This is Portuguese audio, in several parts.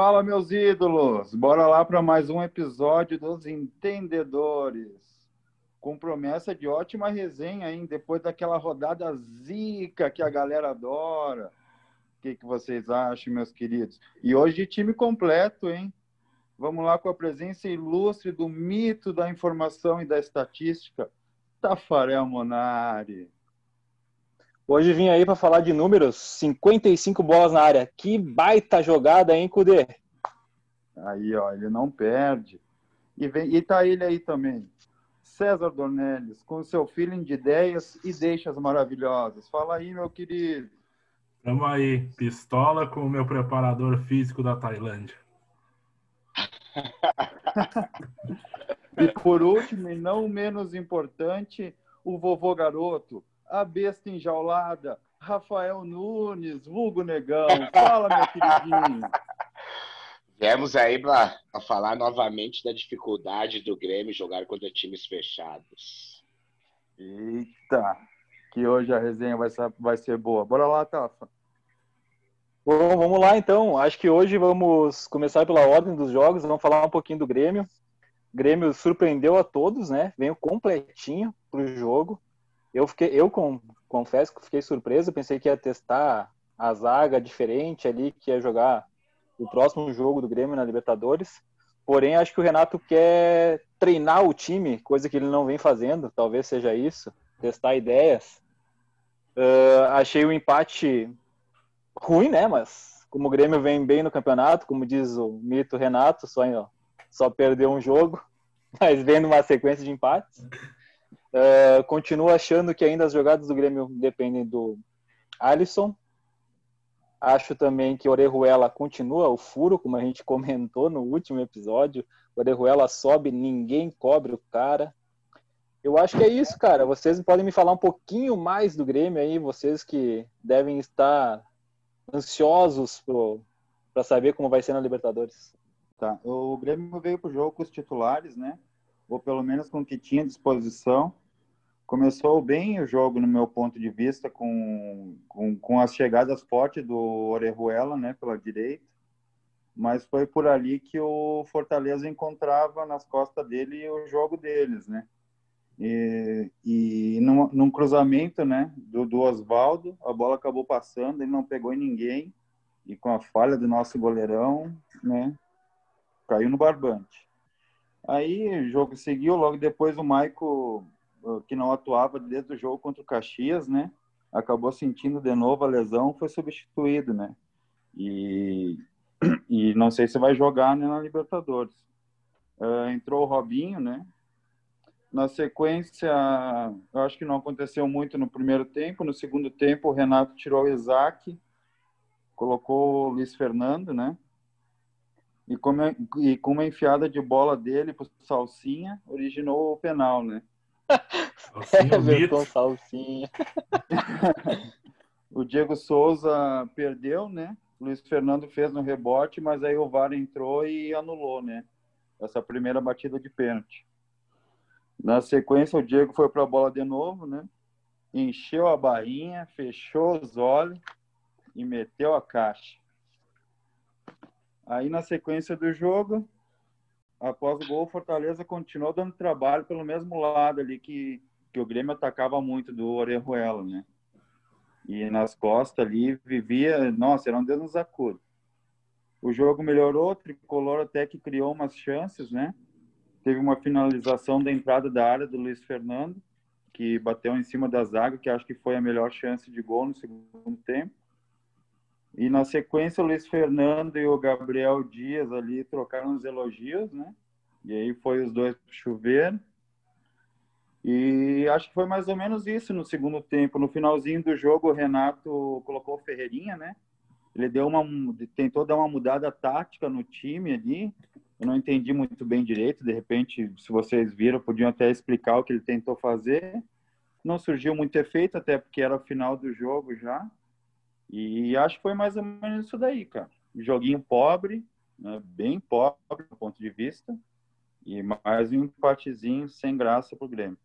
Fala, meus ídolos! Bora lá para mais um episódio dos Entendedores. Com promessa de ótima resenha, hein? Depois daquela rodada zica que a galera adora. O que, que vocês acham, meus queridos? E hoje time completo, hein? Vamos lá com a presença ilustre do mito da informação e da estatística, Tafarel Monari. Hoje vim aí para falar de números, 55 bolas na área. Que baita jogada, hein, Cudê? Aí, ó, ele não perde. E, vem, e tá ele aí também. César Dornelles, com seu feeling de ideias e deixas maravilhosas. Fala aí, meu querido. Tamo aí, pistola com o meu preparador físico da Tailândia. e por último, e não menos importante, o vovô garoto, a besta enjaulada, Rafael Nunes, vulgo negão. Fala, meu queridinho. Viemos aí para falar novamente da dificuldade do Grêmio jogar contra times fechados. Eita, que hoje a resenha vai ser, vai ser boa. Bora lá, Tafa. Bom, vamos lá então. Acho que hoje vamos começar pela ordem dos jogos. Vamos falar um pouquinho do Grêmio. O Grêmio surpreendeu a todos, né? Veio completinho pro jogo. Eu fiquei, eu com, confesso que fiquei surpreso. Pensei que ia testar a zaga diferente ali, que ia jogar o próximo jogo do Grêmio na Libertadores. Porém, acho que o Renato quer treinar o time, coisa que ele não vem fazendo. Talvez seja isso, testar ideias. Uh, achei o empate ruim, né? Mas como o Grêmio vem bem no campeonato, como diz o mito Renato, só, só perdeu um jogo, mas vendo uma sequência de empates. Uh, continuo achando que ainda as jogadas do Grêmio dependem do Alisson. Acho também que Orejuela continua o furo, como a gente comentou no último episódio. Orejuela sobe, ninguém cobre o cara. Eu acho que é isso, cara. Vocês podem me falar um pouquinho mais do Grêmio aí, vocês que devem estar ansiosos para saber como vai ser na Libertadores. Tá. O Grêmio veio para o jogo com os titulares, né? Ou pelo menos com o que tinha à disposição. Começou bem o jogo, no meu ponto de vista, com, com, com as chegadas fortes do Orejuela, né, pela direita. Mas foi por ali que o Fortaleza encontrava nas costas dele o jogo deles, né? E, e num, num, cruzamento né, do, do Oswaldo, a bola acabou passando, ele não pegou em ninguém, e com a falha do nosso goleirão, né, caiu no barbante. Aí o jogo seguiu, logo depois o Maico, que não atuava desde o jogo contra o Caxias, né, acabou sentindo de novo a lesão, foi substituído, né, e, e não sei se vai jogar né, na Libertadores. Uh, entrou o Robinho, né, na sequência, eu acho que não aconteceu muito no primeiro tempo. No segundo tempo, o Renato tirou o Isaac, colocou o Luiz Fernando, né? E com, uma, e com uma enfiada de bola dele para Salsinha, originou o penal, né? Salsinha. É, salsinha. o Diego Souza perdeu, né? O Luiz Fernando fez no rebote, mas aí o VAR entrou e anulou, né? Essa primeira batida de pênalti. Na sequência, o Diego foi para a bola de novo, né? Encheu a barrinha, fechou os olhos e meteu a caixa. Aí, na sequência do jogo, após o gol, o Fortaleza continuou dando trabalho pelo mesmo lado ali que, que o Grêmio atacava muito do Orejuela, né? E nas costas ali vivia, nossa, era um Deus nos acuda. O jogo melhorou, o Tricolor até que criou umas chances, né? Teve uma finalização da entrada da área do Luiz Fernando, que bateu em cima da zaga, que acho que foi a melhor chance de gol no segundo tempo. E na sequência, o Luiz Fernando e o Gabriel Dias ali trocaram os elogios, né? E aí foi os dois chuveiro. E acho que foi mais ou menos isso no segundo tempo. No finalzinho do jogo, o Renato colocou o Ferreirinha, né? Ele deu uma, tentou dar uma mudada tática no time ali, eu não entendi muito bem direito. De repente, se vocês viram, podiam até explicar o que ele tentou fazer. Não surgiu muito efeito, até porque era o final do jogo já. E acho que foi mais ou menos isso daí, cara. Joguinho pobre, né? bem pobre do ponto de vista. E mais um empatezinho sem graça pro Grêmio.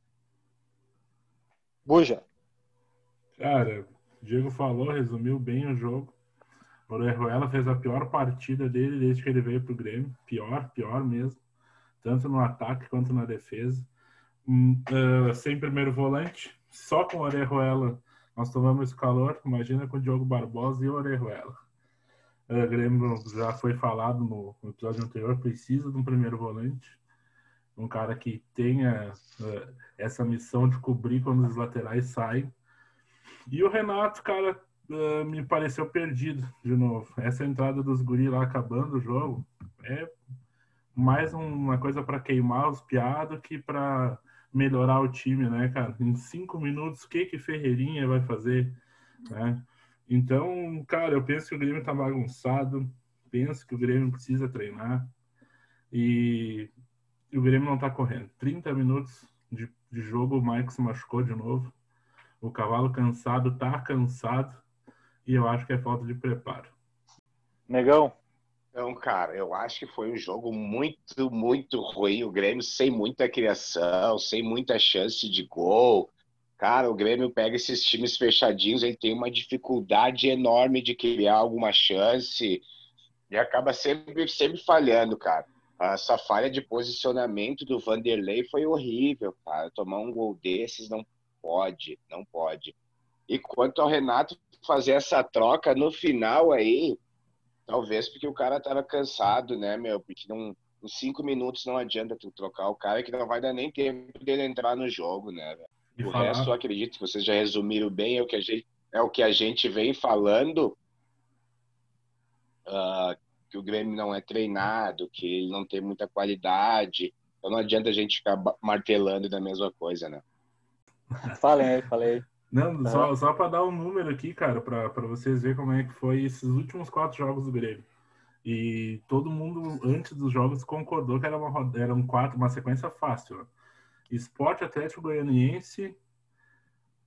Buja. Cara, o Diego falou, resumiu bem o jogo. O Orejuela fez a pior partida dele desde que ele veio pro Grêmio. Pior, pior mesmo. Tanto no ataque quanto na defesa. Uh, sem primeiro volante, só com o Orejuela nós tomamos calor. Imagina com o Diogo Barbosa e o Orejuela. O Grêmio já foi falado no, episódio anterior, precisa de um primeiro volante. Um cara que tenha uh, essa missão de cobrir quando os laterais saem. E o Renato, cara, uh, me pareceu perdido de novo. Essa entrada dos guri lá acabando o jogo é mais uma coisa para queimar os piados que para melhorar o time, né, cara? Em cinco minutos, o que que Ferreirinha vai fazer, né? Então, cara, eu penso que o Grêmio tá bagunçado, penso que o Grêmio precisa treinar e, o Grêmio não tá correndo. 30 minutos de, de jogo, o Mike se machucou de novo. O cavalo cansado tá cansado e eu acho que é falta de preparo. Negão, então, cara, eu acho que foi um jogo muito, muito ruim. O Grêmio sem muita criação, sem muita chance de gol. Cara, o Grêmio pega esses times fechadinhos, ele tem uma dificuldade enorme de criar alguma chance e acaba sempre, sempre falhando, cara. Essa falha de posicionamento do Vanderlei foi horrível, cara. Tomar um gol desses não pode, não pode. E quanto ao Renato fazer essa troca no final aí, Talvez porque o cara tava cansado, né, meu? Porque não, em cinco minutos não adianta tu trocar o cara que não vai dar nem tempo dele entrar no jogo, né, velho? O falar... resto, eu acredito que vocês já resumiram bem, é o que a gente, é o que a gente vem falando. Uh, que o Grêmio não é treinado, que ele não tem muita qualidade. Então não adianta a gente ficar martelando da mesma coisa, né? Falei aí, falei. Não, só, só para dar um número aqui, cara, para vocês verem como é que foi esses últimos quatro jogos do Grêmio. E todo mundo, antes dos jogos, concordou que era uma, era um quatro, uma sequência fácil. Né? Esporte Atlético Goianiense,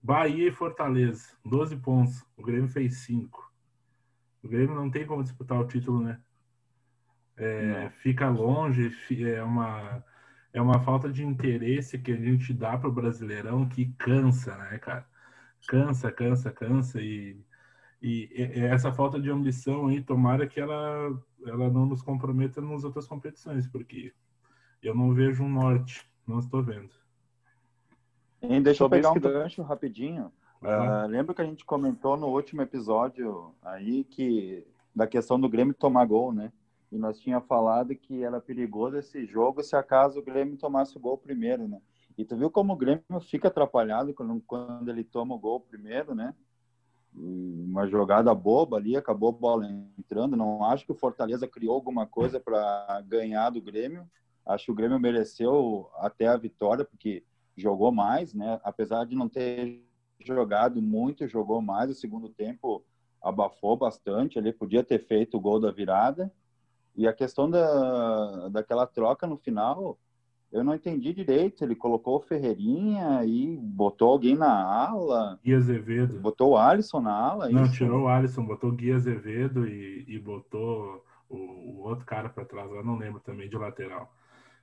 Bahia e Fortaleza, 12 pontos. O Grêmio fez 5. O Grêmio não tem como disputar o título, né? É, fica longe, é uma, é uma falta de interesse que a gente dá para o Brasileirão que cansa, né, cara? Cansa, cansa, cansa e, e, e essa falta de ambição aí, tomara que ela, ela não nos comprometa nas outras competições, porque eu não vejo um norte, não estou vendo. E deixa eu pegar um gancho rapidinho. Uh, lembra que a gente comentou no último episódio aí que da questão do Grêmio tomar gol, né? E nós tinha falado que era perigoso esse jogo se acaso o Grêmio tomasse o gol primeiro, né? E tu viu como o Grêmio fica atrapalhado quando, quando ele toma o gol primeiro, né? Uma jogada boba ali, acabou a bola entrando. Não acho que o Fortaleza criou alguma coisa para ganhar do Grêmio. Acho que o Grêmio mereceu até a vitória, porque jogou mais, né? Apesar de não ter jogado muito, jogou mais. O segundo tempo abafou bastante. Ele podia ter feito o gol da virada. E a questão da, daquela troca no final, eu não entendi direito. Ele colocou o Ferreirinha e botou alguém na ala. Gui Azevedo. Botou o Alisson na ala? Não, isso? tirou o Alisson, botou o Gui Azevedo e, e botou o, o outro cara para trás. Eu não lembro também de lateral.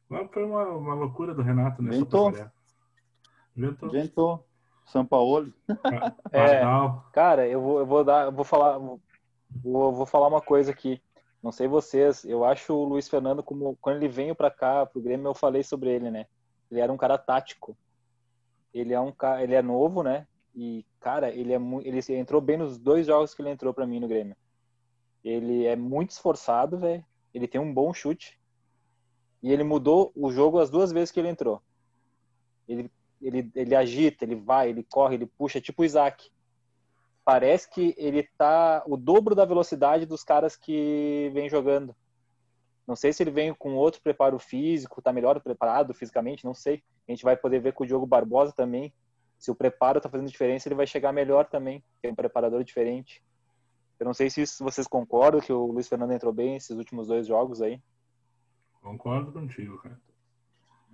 Mas foi uma, uma loucura do Renato, né? Inventou. Inventou. Inventou. São Paulo. é, cara, eu vou, eu vou dar, eu vou falar, vou, vou falar uma coisa aqui. Não sei vocês, eu acho o Luiz Fernando como quando ele veio para cá pro Grêmio eu falei sobre ele, né? Ele era um cara tático. Ele é um cara, ele é novo, né? E cara, ele é ele entrou bem nos dois jogos que ele entrou para mim no Grêmio. Ele é muito esforçado, velho. Ele tem um bom chute. E ele mudou o jogo as duas vezes que ele entrou. Ele ele, ele agita, ele vai, ele corre, ele puxa, tipo o Isaac parece que ele tá o dobro da velocidade dos caras que vem jogando. Não sei se ele vem com outro preparo físico, tá melhor preparado fisicamente, não sei. A gente vai poder ver com o Diogo Barbosa também. Se o preparo tá fazendo diferença, ele vai chegar melhor também, que é um preparador diferente. Eu não sei se vocês concordam que o Luiz Fernando entrou bem esses últimos dois jogos aí. Concordo contigo, cara.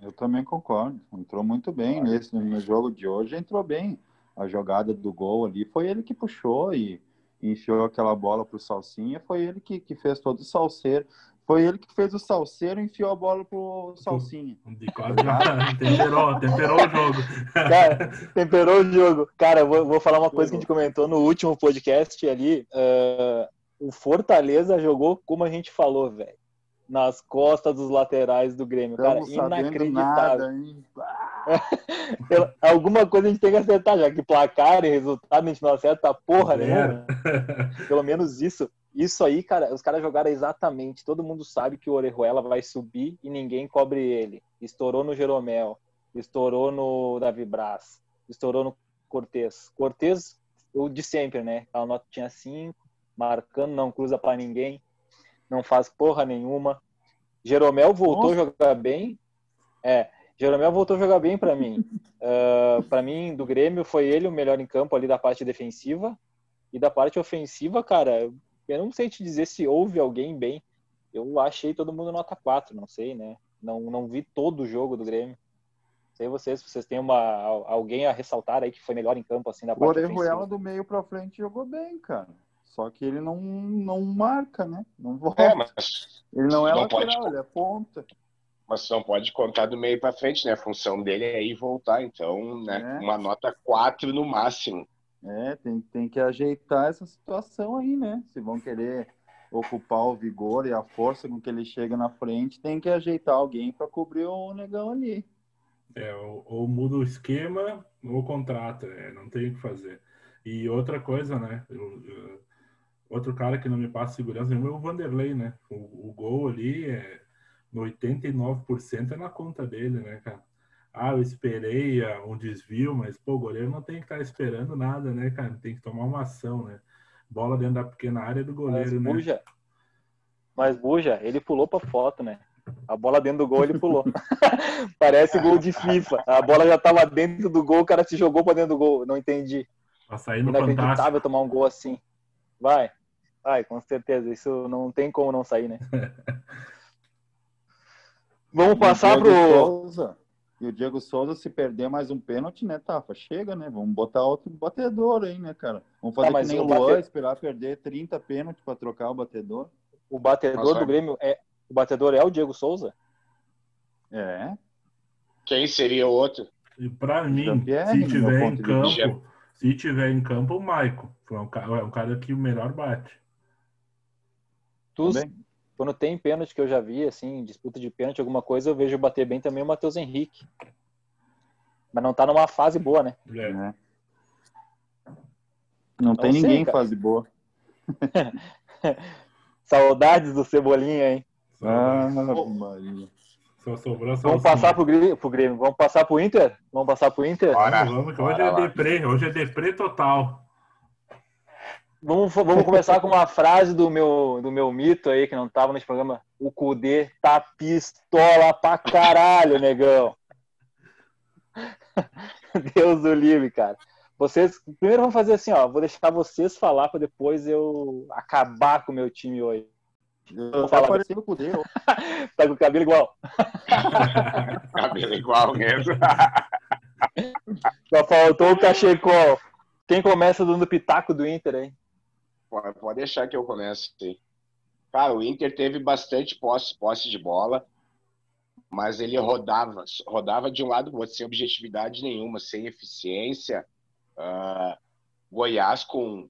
Eu também concordo. Entrou muito bem nesse no jogo de hoje, entrou bem a jogada do gol ali, foi ele que puxou e enfiou aquela bola para o Salsinha, foi ele que, que fez todo o salseiro. Foi ele que fez o salseiro e enfiou a bola pro Salsinha. temperou, temperou o jogo. Cara, temperou o jogo. Cara, vou, vou falar uma coisa que a gente comentou no último podcast ali. Uh, o Fortaleza jogou como a gente falou, velho. Nas costas dos laterais do Grêmio, cara. Inacreditável. Nada, Alguma coisa a gente tem que acertar, já que placar e resultado a gente não acerta porra né? Pelo menos isso. Isso aí, cara, os caras jogaram exatamente. Todo mundo sabe que o Orejuela vai subir e ninguém cobre ele. Estourou no Jeromel, estourou no Davi Braz, estourou no Cortez. Cortez, o de sempre, né? A nota tinha cinco, marcando, não cruza para ninguém, não faz porra nenhuma. Jeromel voltou Nossa. a jogar bem. É, Jeromel voltou a jogar bem para mim. Uh, para mim, do Grêmio, foi ele o melhor em campo ali da parte defensiva. E da parte ofensiva, cara, eu não sei te dizer se houve alguém bem. Eu achei todo mundo nota 4, não sei, né? Não, não vi todo o jogo do Grêmio. Sei vocês, vocês têm uma, alguém a ressaltar aí que foi melhor em campo, assim, na parte O Orejuela do meio pra frente jogou bem, cara. Só que ele não, não marca, né? Não volta. É, mas ele não é não lateral, pode... ele é ponta. Mas não pode contar do meio para frente, né? A função dele é ir voltar. Então, né? É. Uma nota 4 no máximo. É, tem, tem que ajeitar essa situação aí, né? Se vão querer ocupar o vigor e a força com que ele chega na frente, tem que ajeitar alguém para cobrir o negão ali. É, ou, ou, muda o esquema ou contrata, é, não tem o que fazer. E outra coisa, né? Eu, eu, outro cara que não me passa segurança é o Vanderlei, né? O, o gol ali é 89% é na conta dele, né, cara? ah, eu esperei ah, um desvio, mas pô, o goleiro não tem que estar esperando nada, né, cara? Tem que tomar uma ação, né? Bola dentro da pequena área do goleiro, mas, né? Buja, mas Buja, ele pulou para foto, né? A bola dentro do gol ele pulou. Parece gol de FIFA. A bola já estava dentro do gol, o cara se jogou para dentro do gol. Não entendi. Sair no Inacreditável fantástico. tomar um gol assim. Vai. Vai, com certeza. Isso não tem como não sair, né? Vamos passar pro. Souza. E o Diego Souza, se perder mais um pênalti, né, Tafa? Chega, né? Vamos botar outro batedor aí, né, cara? Vamos fazer tá, que nem o Luan, bate... esperar perder 30 pênaltis para trocar o batedor. O batedor Nossa, do Grêmio é. O batedor é o Diego Souza? É. Quem seria o outro? E para mim, se tiver em campo, se tiver em campo, o Maico. É um cara, é um cara que o melhor bate. Tu, quando tem pênalti que eu já vi, assim, disputa de pênalti, alguma coisa, eu vejo bater bem também o Matheus Henrique. Mas não tá numa fase boa, né? É. Não, não tem sei, ninguém em fase boa. Saudades do Cebolinha, hein? Ah, Maria. Só sobrou só Vamos passar pro Grêmio, pro Grêmio. Vamos passar pro Inter? Vamos passar pro Inter? Bora, vamos, que hoje é deprê, hoje é deprê total. Vamos, vamos começar com uma frase do meu, do meu mito aí, que não tava nesse programa. O Kudê tá pistola pra caralho, negão. Deus do livre, cara. Vocês, primeiro vamos fazer assim, ó. Vou deixar vocês falar para depois eu acabar com o meu time hoje. Eu vou falar parecendo com o Kudê. tá com o cabelo igual. cabelo igual mesmo. Só faltou o cachecol. Quem começa dando pitaco do Inter, hein? Pode, pode deixar que eu comece. Sim. Cara, o Inter teve bastante posse, posse de bola, mas ele rodava, rodava de um lado pro outro, sem objetividade nenhuma, sem eficiência. Uh, Goiás com,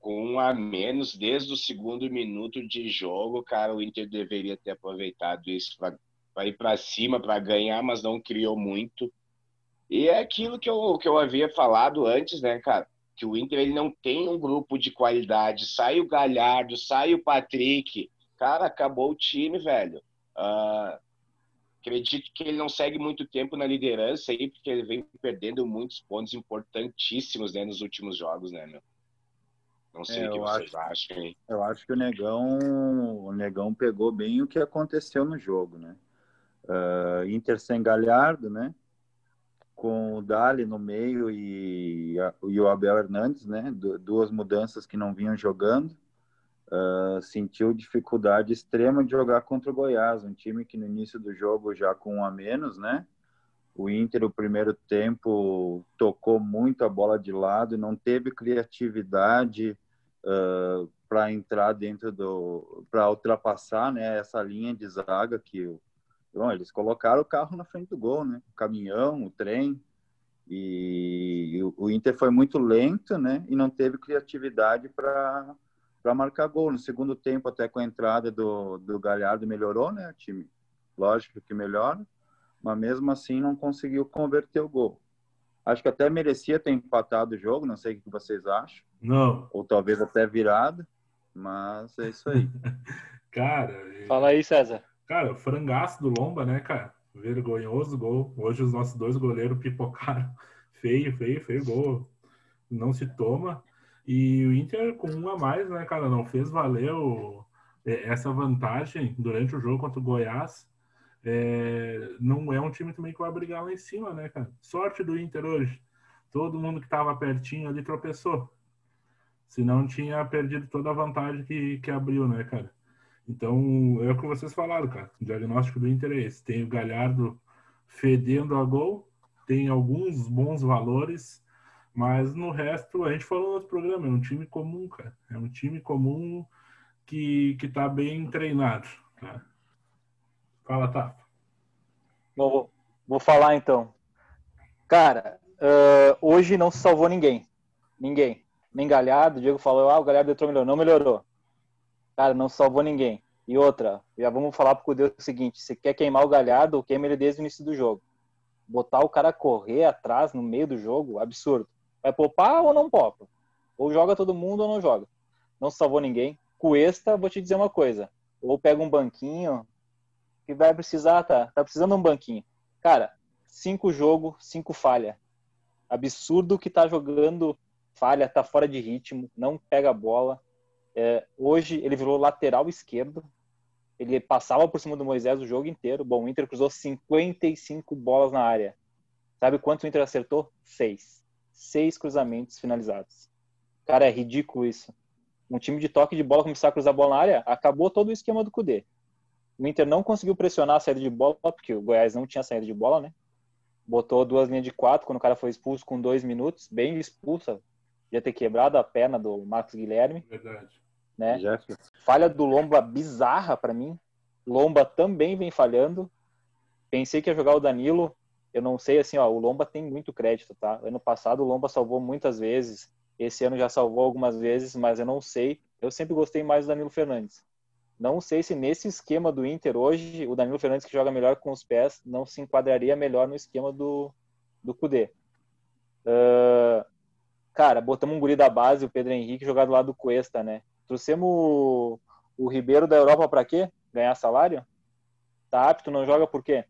com um a menos desde o segundo minuto de jogo, cara, o Inter deveria ter aproveitado isso para ir para cima, para ganhar, mas não criou muito. E é aquilo que eu, que eu havia falado antes, né, cara? Que o Inter ele não tem um grupo de qualidade. Sai o Galhardo, sai o Patrick. Cara, acabou o time, velho. Uh, acredito que ele não segue muito tempo na liderança aí, porque ele vem perdendo muitos pontos importantíssimos né, nos últimos jogos, né, meu? Não sei é, o que vocês acho, acham. Hein? Eu acho que o Negão, o Negão pegou bem o que aconteceu no jogo, né? Uh, Inter sem Galhardo, né? Com o Dali no meio e, e o Abel Hernandes, né? duas mudanças que não vinham jogando. Uh, sentiu dificuldade extrema de jogar contra o Goiás, um time que no início do jogo já com um a menos, né? O Inter, o primeiro tempo, tocou muito a bola de lado, não teve criatividade uh, para entrar dentro do. para ultrapassar né, essa linha de zaga que o, Bom, eles colocaram o carro na frente do gol, né? O caminhão, o trem. E o Inter foi muito lento, né? E não teve criatividade para para marcar gol. No segundo tempo, até com a entrada do, do Galhardo, melhorou, né? O time, lógico que melhora, mas mesmo assim não conseguiu converter o gol. Acho que até merecia ter empatado o jogo, não sei o que vocês acham. Não. Ou talvez até virado, mas é isso aí. cara. Fala aí, César. Cara, frangaço do Lomba, né, cara? Vergonhoso gol. Hoje os nossos dois goleiros pipocaram. Feio, feio, feio gol. Não se toma. E o Inter com um a mais, né, cara? Não fez valer o, essa vantagem durante o jogo contra o Goiás. É, não é um time também que vai brigar lá em cima, né, cara? Sorte do Inter hoje. Todo mundo que estava pertinho ali tropeçou. Senão tinha perdido toda a vantagem que, que abriu, né, cara? Então, é o que vocês falaram, cara. O diagnóstico do Inter é esse. Tem o Galhardo fedendo a gol, tem alguns bons valores, mas no resto, a gente falou no outro programa, é um time comum, cara. É um time comum que, que tá bem treinado. Fala, tá. Vou, vou falar então. Cara, uh, hoje não se salvou ninguém. Ninguém. Nem Galhardo, o Diego falou, ah, o Galhardo entrou melhor. Não melhorou. Cara, não salvou ninguém. E outra, já vamos falar pro Deus o seguinte: se quer queimar o Galhardo, queima ele desde o início do jogo. Botar o cara correr atrás no meio do jogo, absurdo. Vai poupar ou não popa? Ou joga todo mundo ou não joga. Não salvou ninguém. Cuesta, vou te dizer uma coisa. Ou pega um banquinho, que vai precisar, tá? Tá precisando de um banquinho. Cara, cinco jogo, cinco falha. Absurdo que tá jogando falha, tá fora de ritmo, não pega a bola. É, hoje ele virou lateral esquerdo. Ele passava por cima do Moisés o jogo inteiro. Bom, o Inter cruzou 55 bolas na área. Sabe quantos o Inter acertou? Seis. Seis cruzamentos finalizados. Cara, é ridículo isso. Um time de toque de bola começar a cruzar a bola na área, acabou todo o esquema do Cudê. O Inter não conseguiu pressionar a saída de bola, porque o Goiás não tinha saída de bola, né? Botou duas linhas de quatro quando o cara foi expulso com dois minutos, bem expulsa. Ia ter quebrado a perna do Marcos Guilherme. Verdade né? Falha do Lomba bizarra para mim. Lomba também vem falhando. Pensei que ia jogar o Danilo. Eu não sei assim, ó, o Lomba tem muito crédito, tá? Ano passado o Lomba salvou muitas vezes. Esse ano já salvou algumas vezes, mas eu não sei. Eu sempre gostei mais do Danilo Fernandes. Não sei se nesse esquema do Inter hoje, o Danilo Fernandes que joga melhor com os pés, não se enquadraria melhor no esquema do, do Cudê. Uh, cara, botamos um guri da base, o Pedro Henrique, jogar do lado do Cuesta, né? Trouxemos o, o Ribeiro da Europa para quê? Ganhar salário? Tá apto, não joga por quê?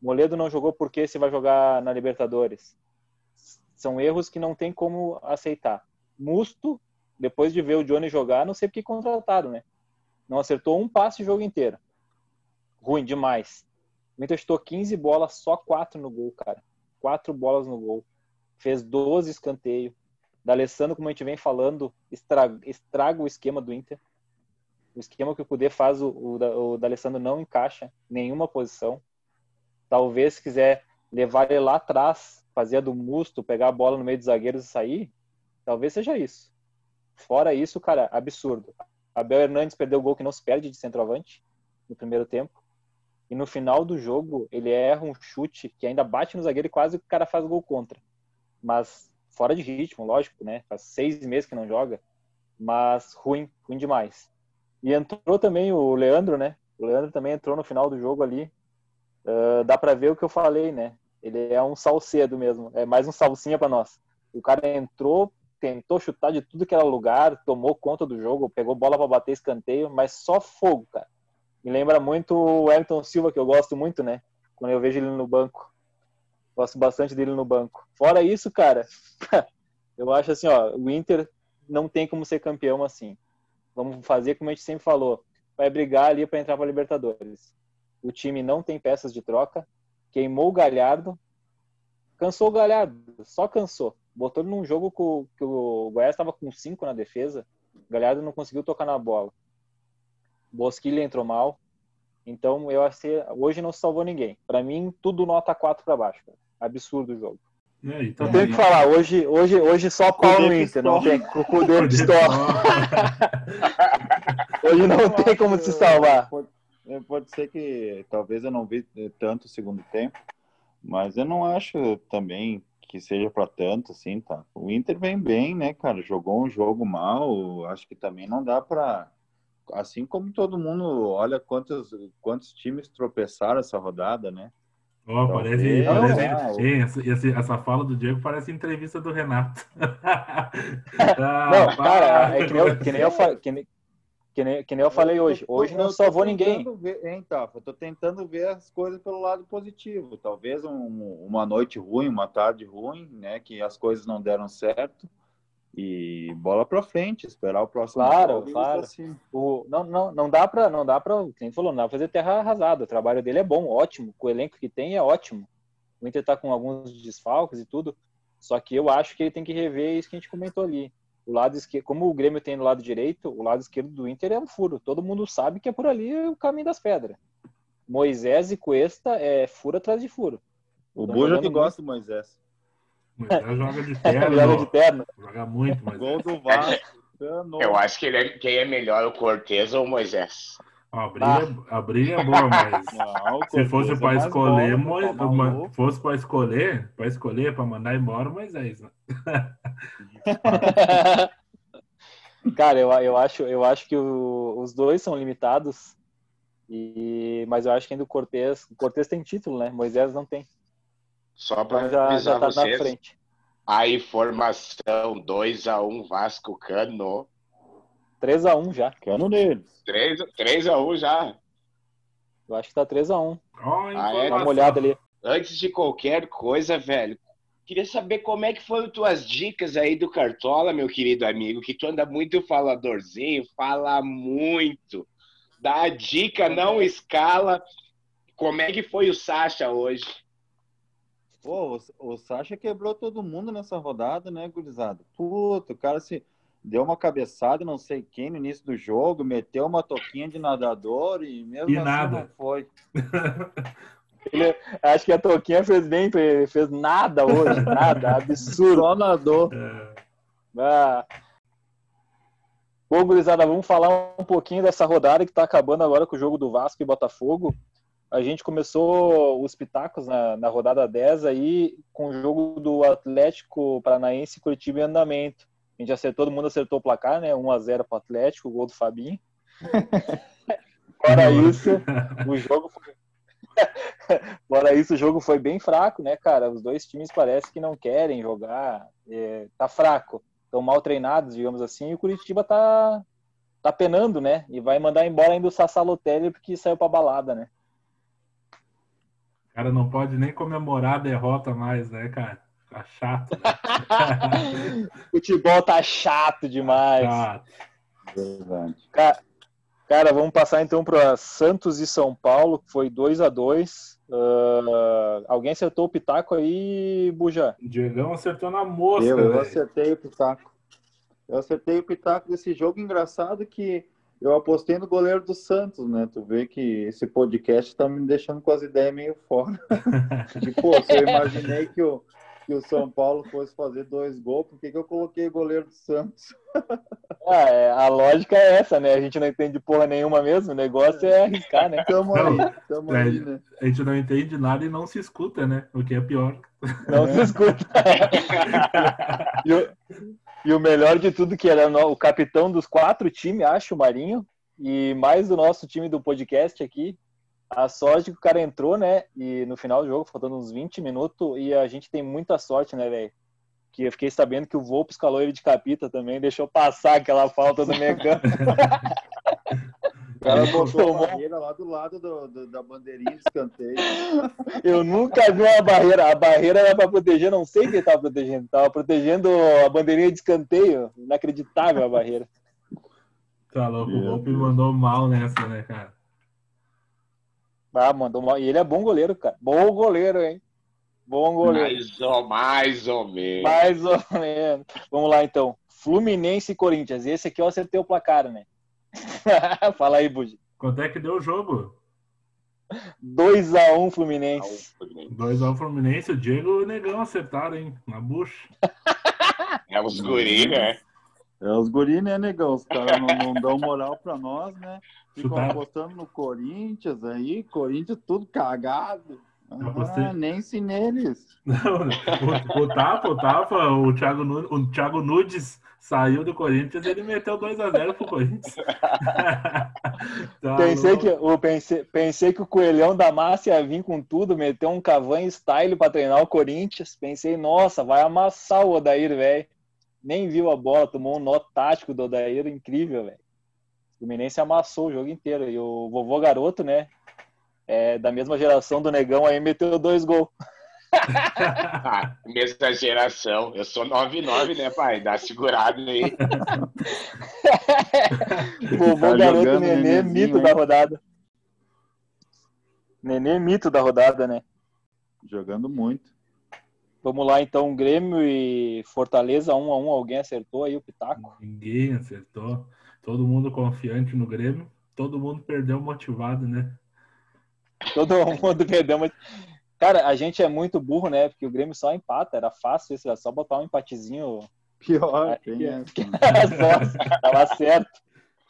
Moledo não jogou por quê se vai jogar na Libertadores? São erros que não tem como aceitar. Musto, depois de ver o Johnny jogar, não sei porque contrataram, né? Não acertou um passe o jogo inteiro. Ruim demais. O Inter chutou 15 bolas, só 4 no gol, cara. 4 bolas no gol. Fez 12 escanteio. D'Alessandro, como a gente vem falando, estraga, estraga o esquema do Inter. O esquema que o Cudê faz, o, o, o D'Alessandro não encaixa nenhuma posição. Talvez se quiser levar ele lá atrás, fazer do Musto, pegar a bola no meio dos zagueiros e sair, talvez seja isso. Fora isso, cara, absurdo. Abel Hernandes perdeu o gol que não se perde de centroavante no primeiro tempo. E no final do jogo, ele erra um chute que ainda bate no zagueiro e quase o cara faz o gol contra. Mas fora de ritmo, lógico, né? Faz seis meses que não joga, mas ruim, ruim demais. E entrou também o Leandro, né? O Leandro também entrou no final do jogo ali. Uh, dá para ver o que eu falei, né? Ele é um salcedo mesmo, é mais um salsinha para nós. O cara entrou, tentou chutar de tudo que era lugar, tomou conta do jogo, pegou bola para bater escanteio, mas só fogo, cara. Me lembra muito o Elton Silva, que eu gosto muito, né? Quando eu vejo ele no banco. Gosto bastante dele no banco. Fora isso, cara, eu acho assim, ó, o Inter não tem como ser campeão assim. Vamos fazer como a gente sempre falou, vai brigar ali para entrar para Libertadores. O time não tem peças de troca, queimou o Galhardo, cansou o Galhardo, só cansou. Botou ele num jogo que o Goiás estava com cinco na defesa, o Galhardo não conseguiu tocar na bola. Bosquilha entrou mal. Então, eu acho que hoje não salvou ninguém. Para mim, tudo nota 4 para baixo. Cara. Absurdo o jogo. É, então, não tem o que falar, hoje, hoje, hoje só pau no Inter, não tem o poder de Hoje não tem como se salvar. Pode, é, pode ser que talvez eu não vi tanto o segundo tempo, mas eu não acho também que seja para tanto, assim, tá? O Inter vem bem, né, cara? Jogou um jogo mal, acho que também não dá para assim como todo mundo olha quantos quantos times tropeçaram essa rodada, né? Oh, parece, parece é, essa, essa, fala do Diego parece entrevista do Renato. ah, não, cara, é que nem eu, que nem eu, que nem, que nem, que nem eu falei hoje. Hoje não salvou ninguém. Ver, hein, tá, eu tô tentando ver as coisas pelo lado positivo. Talvez um, uma noite ruim, uma tarde ruim, né? Que as coisas não deram certo. E bola para frente, esperar o próximo. Claro, claro. Assim. O, não, não, não dá para, não dá para, quem falou, não dá pra fazer terra arrasada. O trabalho dele é bom, ótimo. O elenco que tem é ótimo. O Inter tá com alguns desfalques e tudo. Só que eu acho que ele tem que rever isso que a gente comentou ali o lado esquerdo, como o Grêmio tem no lado direito, o lado esquerdo do Inter é um furo. Todo mundo sabe que é por ali o caminho das pedras. Moisés e Cuesta é furo atrás de furo. O Buja que gosta do Moisés. Moisés joga de terno. joga de terno. Joga muito, mas. Gol do Vasco. Eu acho que ele é, quem é melhor, o Cortez ou o Moisés. a, briga, ah. é boa, mas não, se fosse para é escolher, bom, tá fosse para escolher, para escolher, para mandar embora o Moisés. Né? Cara, eu, eu, acho, eu acho que o, os dois são limitados, e, mas eu acho que ainda o Cortez, o Cortez tem título, né? Moisés não tem. Só para então já, já tá vocês, na frente. a informação 2x1 Vasco Cano. 3x1 já. Cano neles. 3x1 já. Eu acho que tá 3x1. Oh, ah, é? Dá uma olhada ali. Antes de qualquer coisa, velho, Queria saber como é que foram tuas dicas aí do Cartola, meu querido amigo, que tu anda muito faladorzinho, fala muito. Dá a dica, não escala. Como é que foi o Sacha hoje? Pô, o, o Sacha quebrou todo mundo nessa rodada, né, gurizada? Puta, o cara se deu uma cabeçada, não sei quem, no início do jogo, meteu uma toquinha de nadador e mesmo e assim nada. não foi. Ele, acho que a Toquinha fez bem, ele fez nada hoje, nada, absurdo. Só nadou. É. Ah. Bom, gurizada, vamos falar um pouquinho dessa rodada que está acabando agora com o jogo do Vasco e Botafogo. A gente começou os pitacos na, na rodada 10 aí com o jogo do Atlético Paranaense Curitiba em andamento. A gente acertou, todo mundo acertou o placar, né? 1x0 para o Atlético, o gol do Fabinho. Fora isso, o jogo foi Fora isso, o jogo foi bem fraco, né, cara? Os dois times parece que não querem jogar, é, tá fraco, estão mal treinados, digamos assim, e o Curitiba tá, tá penando, né? E vai mandar embora ainda o Sassalotelli porque saiu pra balada, né? Cara, não pode nem comemorar a derrota mais, né, cara? Tá chato. Né? Futebol tá chato demais. Chato. Verdade. Cara, Cara, vamos passar então para Santos e São Paulo, que foi 2 a 2 uh, ah, Alguém acertou o pitaco aí, Buja? Diegão acertou na mosca. Eu, eu acertei o pitaco. Eu acertei o pitaco desse jogo engraçado que eu apostei no goleiro do Santos, né? Tu vê que esse podcast tá me deixando com as ideias meio fora. e, pô, se eu imaginei que o, que o São Paulo fosse fazer dois gols, por que, que eu coloquei o goleiro do Santos? Ah, é, a lógica é essa, né? A gente não entende porra nenhuma mesmo, o negócio é arriscar, né? Tamo aí, tamo é, aí, né? A gente não entende nada e não se escuta, né? O que é pior. Não se escuta. e, o, e o melhor de tudo que era o capitão dos quatro times, acho, o Marinho, e mais do nosso time do podcast aqui, a sorte que o cara entrou, né? E no final do jogo, faltando uns 20 minutos, e a gente tem muita sorte, né, velho? Que eu fiquei sabendo que o Volpe escalou ele de capita também, deixou passar aquela falta do Megano. O cara botou a barreira lá do lado do, do, da bandeirinha de escanteio. Eu nunca vi uma barreira. A barreira era para proteger, não sei quem estava protegendo. Estava protegendo a bandeirinha de escanteio. Inacreditável a barreira. Tá louco, o Volpe mandou mal nessa, né, cara? Ah, mandou mal. E ele é bom goleiro, cara. Bom goleiro, hein? Bom goleiro. Mais ou, mais ou menos. Mais ou menos. Vamos lá, então. Fluminense e Corinthians. Esse aqui eu acertei o placar, né? Fala aí, Budi. Quanto é que deu o jogo? 2x1 um, Fluminense. 2x1 um, Fluminense. O Diego e o Negão acertaram, hein? Na bucha. É os guri, né? É os guri, né, Negão? Os caras não, não dão moral pra nós, né? Ficam apostando no Corinthians aí, Corinthians tudo cagado. Ah, nem se neles. Não, o, o Tapa, o Tapa, o Thiago, Nu- o Thiago Nudes saiu do Corinthians e ele meteu 2x0 pro Corinthians. Tá Pensei louco. que, eu pensei, pensei que o Coelhão da Massa ia vir com tudo, meter um Cavanho style pra treinar o Corinthians. Pensei, nossa, vai amassar o Odair, velho. Nem viu a bola, tomou um nó tático do Odair, incrível, velho. O Fluminense amassou o jogo inteiro. E o vovô garoto, né? É, da mesma geração do Negão, aí meteu dois gols. Ah, mesma geração. Eu sou 99, né, pai? Dá segurada aí. Vovô Tá garoto Nenê, mito da rodada. Nenê, mito da rodada, né? Jogando muito. Vamos lá, então, Grêmio e Fortaleza, um a um. Alguém acertou aí o Pitaco? Ninguém acertou. Todo mundo confiante no Grêmio. Todo mundo perdeu motivado, né? Todo mundo perdeu, mas... Cara, a gente é muito burro, né? Porque o Grêmio só empata, era fácil isso, era só botar um empatezinho. Pior, Aí, tem essa. Tava certo.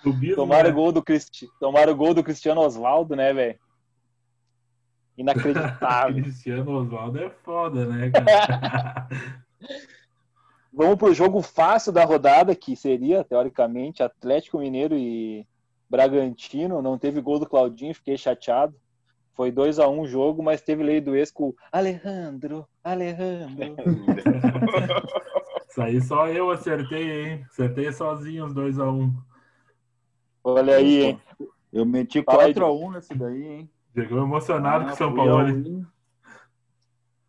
Subiram, Tomaram o né? gol do, Cristi... Tomaram o gol do Cristiano Osvaldo, né, velho? Inacreditável. Cristiano Oswaldo é foda, né, cara? Vamos pro jogo fácil da rodada, que seria, teoricamente, Atlético Mineiro e Bragantino. Não teve gol do Claudinho, fiquei chateado. Foi 2 a 1 o jogo, mas teve lei do ex com Alejandro, Alejandro. Isso aí só eu acertei, hein? Acertei sozinho os 2x1. Olha aí, hein? Eu meti Fala aí, 4x1 nesse daí, hein? Chegou emocionado com o São Paulo.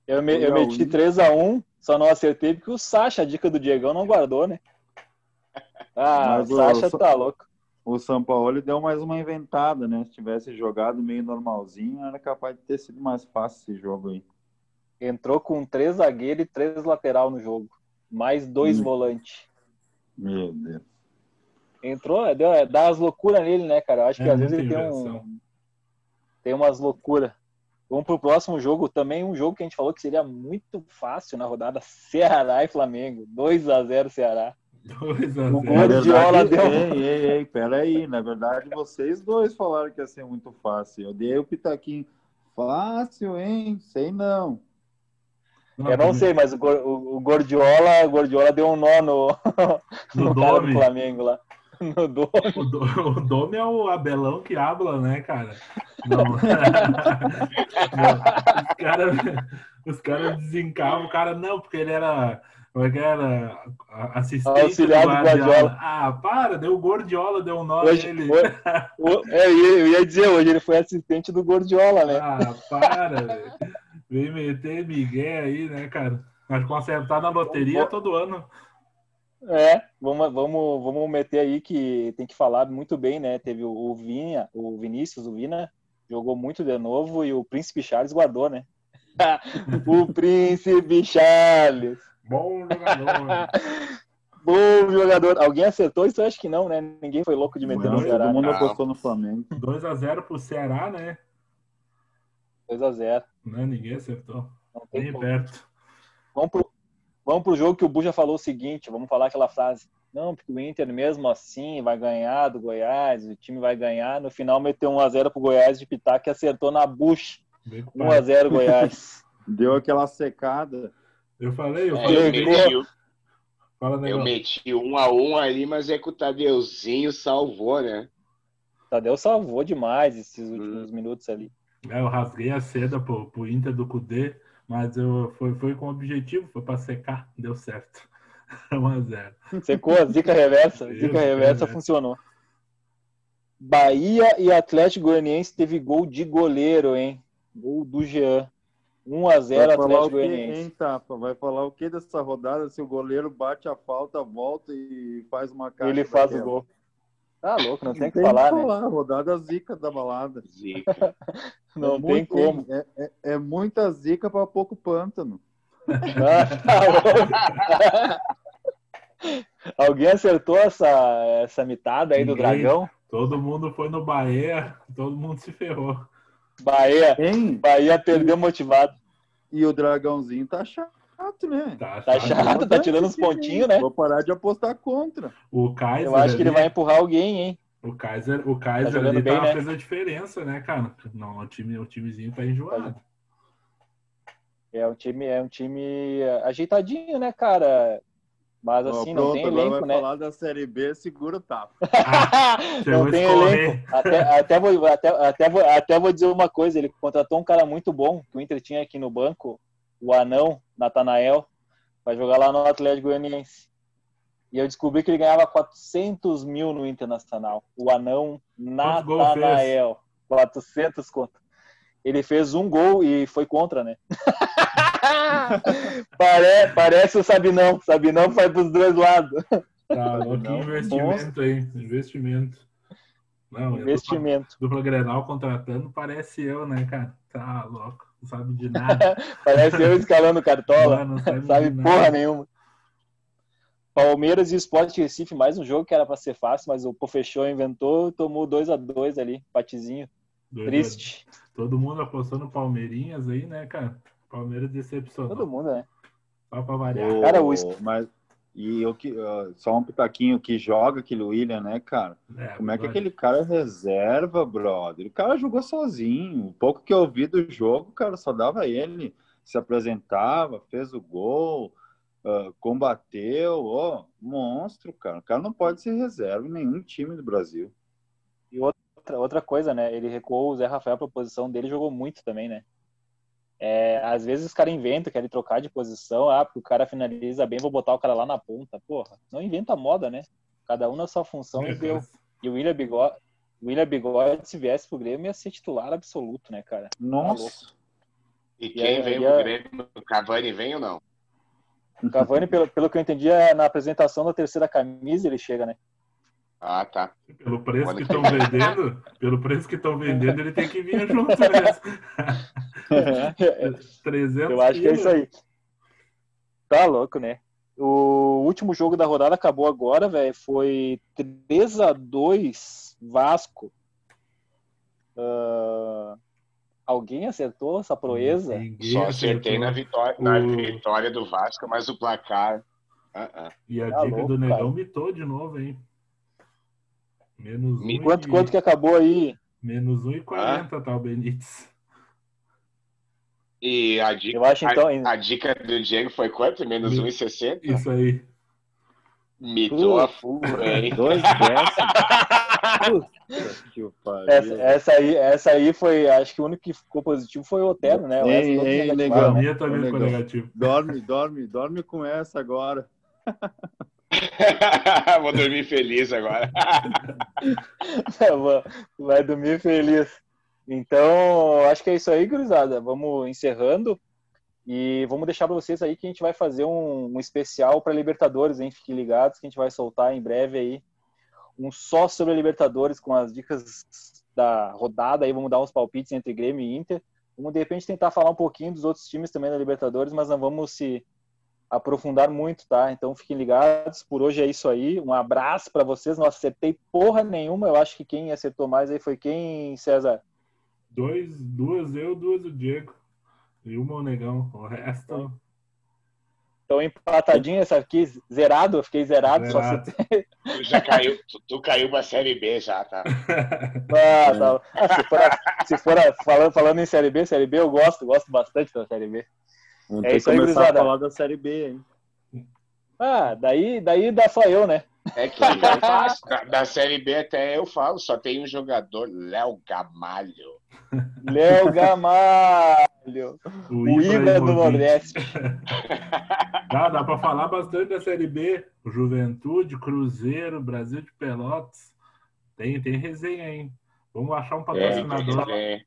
Eu, me- eu meti win. 3 a 1 só não acertei porque o Sacha, a dica do Diegão, não guardou, né? Ah, Mas o Sacha só- tá louco. O São Paulo deu mais uma inventada, né? Se tivesse jogado meio normalzinho, era capaz de ter sido mais fácil esse jogo aí. Entrou com três zagueiros e três lateral no jogo. Mais dois Hum. volantes. Meu Deus. Entrou, é, deu, é, dá as loucuras nele, né, cara? Eu acho que É às vezes ele tem um. Tem umas loucuras. Vamos pro próximo jogo, também um jogo que a gente falou que seria muito fácil na rodada, Ceará e Flamengo. 2 a 0 Ceará. 2x0. O Na Guardiola verdade, deu- Ei, ei, ei, peraí. Na verdade, vocês dois falaram que ia ser muito fácil. Eu dei o pitaquinho. Fácil, hein? Sei não. Eu não sei, mas o, o, o Gordiola, o Gordiola deu um nó no, No no cara do. Flamengo lá. No Dome. O, do, o Dome é o Abelão que habla, né, cara? Não. Os caras os cara desencavam o cara, não, porque ele era. Como é Assistente Auxiliar do Guardiola. Ah, para, deu o Gordiola, deu um nó Hoje, nele. hoje- o- é, eu ia- dizer, hoje ele foi assistente do Gordiola, né? Ah, para. Vem meter Miguel aí, né, cara? Mas com acertar na loteria todo ano. É, vamos, vamos, vamos meter aí que tem que falar muito bem, né? Teve o, o Vinha, o Vinícius, o Vina, jogou muito de novo e o Príncipe Charles guardou, né? o Príncipe Charles. Bom jogador. Bom jogador. Alguém acertou isso? Eu acho que não, né? Ninguém foi louco de meter Não, no Ceará. todo mundo apostou no Flamengo. 2x0 pro Ceará, né? 2x0. Não, ninguém acertou. Não tem Nem como. perto. Vamos pro, vamos pro jogo que o Buja falou o seguinte, vamos falar aquela frase. Não, porque o Inter mesmo assim vai ganhar do Goiás, o time vai ganhar. No final meteu 1x0 pro Goiás de Pitaco que acertou na bucha. Vem com o pai. 1x0 Goiás. Deu aquela secada. Eu falei, eu É, falei. eu, meti, Fala, eu meti um a um ali, mas é que o Tadeuzinho salvou, né? Tadeu salvou demais esses últimos minutos ali. É, eu rasguei a seda pro, pro Inter do Cudê, mas eu, foi, foi com objetivo, foi pra secar, deu certo. 1x0. Secou a zica reversa. A zica reversa reversa. funcionou. Bahia e Atlético Goianiense teve gol de goleiro, hein? Gol do Jean. 1x0 Vai falar o Atlético quê, Goianiense. hein, Tapa? Vai falar o que dessa rodada se o goleiro bate a falta, volta e faz uma caixa Ele faz o gol. Tá louco, não tem o Não que falar, né? Rodada zica da balada. Zica. Não É tem muito- como. É, é- é muita zica para pouco pântano. Ah, tá. Alguém acertou essa, essa mitada aí do Ninguém. Dragão? Todo mundo foi no Bahia, todo mundo se ferrou. Bahia. Hein? Bahia perdeu motivado. E o dragãozinho tá chato, né? Tá, Tá tá. chato, tá tirando uns pontinhos, né? Vou parar de apostar contra. O Kaiser, Eu acho que ele vai empurrar alguém, hein? o Kaiser, o Kaiser jogando ali bem, tá- né? fez a diferença, né, cara? Não, o, time, o timezinho tá enjoado. É um time, é um time ajeitadinho, né, cara? Mas assim, Ó, não pronto, tem elenco, vai né? falar da Série B, segura o tapa. Chegou não tem escorrer. elenco. Até, até, vou, até, até, vou, até vou dizer uma coisa, ele contratou um cara muito bom, que o Inter tinha aqui no banco, o Anão, Natanael, vai jogar lá no Atlético Goianiense. E eu descobri que ele ganhava 400 mil no Internacional. O Anão? Natanael. 400 conto. Ele fez um gol e foi contra, né? Pare, parece o Sabinão. Sabinão foi pros dois lados. Tá, louco, que Não, investimento, hein? Investimento. Não, é Investimento. Dupla, dupla Grenal contratando parece eu, né, cara? Tá louco, não sabe de nada. Parece eu escalando cartola. Mano, não sabe, sabe nada. porra nenhuma. Palmeiras e Sport Recife, mais um jogo que era pra ser fácil, mas o Pofechou inventou, tomou 2 a 2 ali, patezinho. Doido, Triste. Todo mundo apostou no Palmeirinhas aí, né, cara? Palmeiras decepcionou. Todo mundo, né? Só pra variar. Ô, Cara, o- mas e eu que ó, só um pitaquinho que joga aquele William, né, cara? Como é que aquele cara é reserva, brother? O cara jogou sozinho. O pouco que eu vi do jogo, cara, só dava ele. Se apresentava, fez o gol, ah, combateu. Ó, monstro, cara. O cara não pode ser reserva em nenhum time do Brasil. Outra, outra coisa, né? Ele recuou o Zé Rafael pra posição dele e jogou muito também, né? É, às vezes os caras inventam, querem trocar de posição, ah, porque o cara finaliza bem, vou botar o cara lá na ponta. Porra, não inventa moda, né? Cada um na sua função e deu. E o William Bigode, William Bigode, se viesse pro Grêmio, ia ser titular absoluto, né, cara? Nossa. E quem aí, vem é- pro Grêmio? O Cavani vem ou não? O Cavani, pelo, pelo que eu entendi, é na apresentação da terceira camisa ele chega, né? Ah, tá. Pelo preço Olha. que estão vendendo, pelo preço que estão vendendo, ele tem que vir junto mesmo. 300 Eu acho que é isso aí. Tá louco, né? O último jogo da rodada acabou agora, velho. Foi 3 a 2 Vasco. Ah, alguém acertou essa proeza? Ninguém Só acertei acertou. na vitória, na O- vitória do Vasco, mas o placar. Ah, ah. E a Tá dica louco, do Negão cara. mitou de novo, hein? Menos um Quanto, e- quanto que acabou aí? Menos 1,40 tá o Benítez. E a dica, Eu acho então. a, a dica do Diego foi quanto? Menos Mi- 1,60? Isso aí. Mitou a full, hein? Dois. Essa, essa aí, essa aí foi. Acho que o único que ficou positivo foi o Otero, né? O Ei, ei, negão. A minha também ficou negativo. Dorme, dorme, dorme com essa agora. Vou dormir feliz agora. Vai dormir feliz. Então, acho que é isso aí, gurizada. Vamos encerrando. E vamos deixar para vocês aí que a gente vai fazer um, um especial para Libertadores, hein? Fiquem ligados que a gente vai soltar em breve aí um só sobre a Libertadores com as dicas da rodada. Aí vamos dar uns palpites entre Grêmio e Inter. Vamos de repente tentar falar um pouquinho dos outros times também da Libertadores, mas não vamos se aprofundar muito, tá? Então fiquem ligados. Por hoje é isso aí. Um abraço para vocês. Não acertei porra nenhuma. Eu acho que quem acertou mais aí foi quem, César? Dois, duas eu, duas o Diego. E uma o Negão. O resto. Então empatadinho essa aqui, zerado. Eu fiquei zerado. Só Zerado. acertei. Tu já caiu, tu, tu caiu pra Série B já, tá? Ah, tá. Ah, se for, a- se for a- falando, falando em Série B, Série B eu gosto, gosto bastante da Série B. Vamos É ter que isso aí, começar a falar da Série B, hein? Ah, daí, daí dá só eu, né? É que não faz. Da, da Série B até eu falo, só tem um jogador, Léo Gamalho. Léo Gamalho, o Ibra do Ibrahimovic. Nordeste. Dá, dá pra falar bastante da Série B. Juventude, Cruzeiro, Brasil de Pelotas. Tem, tem resenha, hein? Vamos achar um patrocinador. É,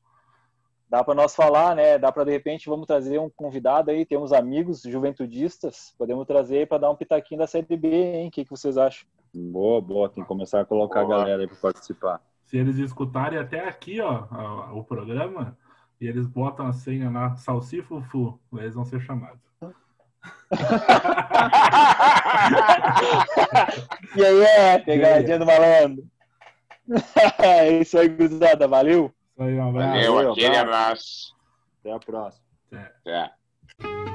Dá para nós falar, né? Dá para de repente vamos trazer um convidado aí, temos amigos juventudistas, podemos trazer para dar um pitaquinho da Série B, hein? O que, que vocês acham? Boa, boa. Tem que começar a colocar Boa. a galera aí para participar. Se eles escutarem até aqui, ó, o programa, e eles botam a senha lá, Salsifufu, eles vão ser chamados. E aí, é, pegadinha do malandro. é isso aí, gurizada, valeu! Isso aí, um abraço. Valeu, aquele abraço. abraço. Até a próxima. Até. Até.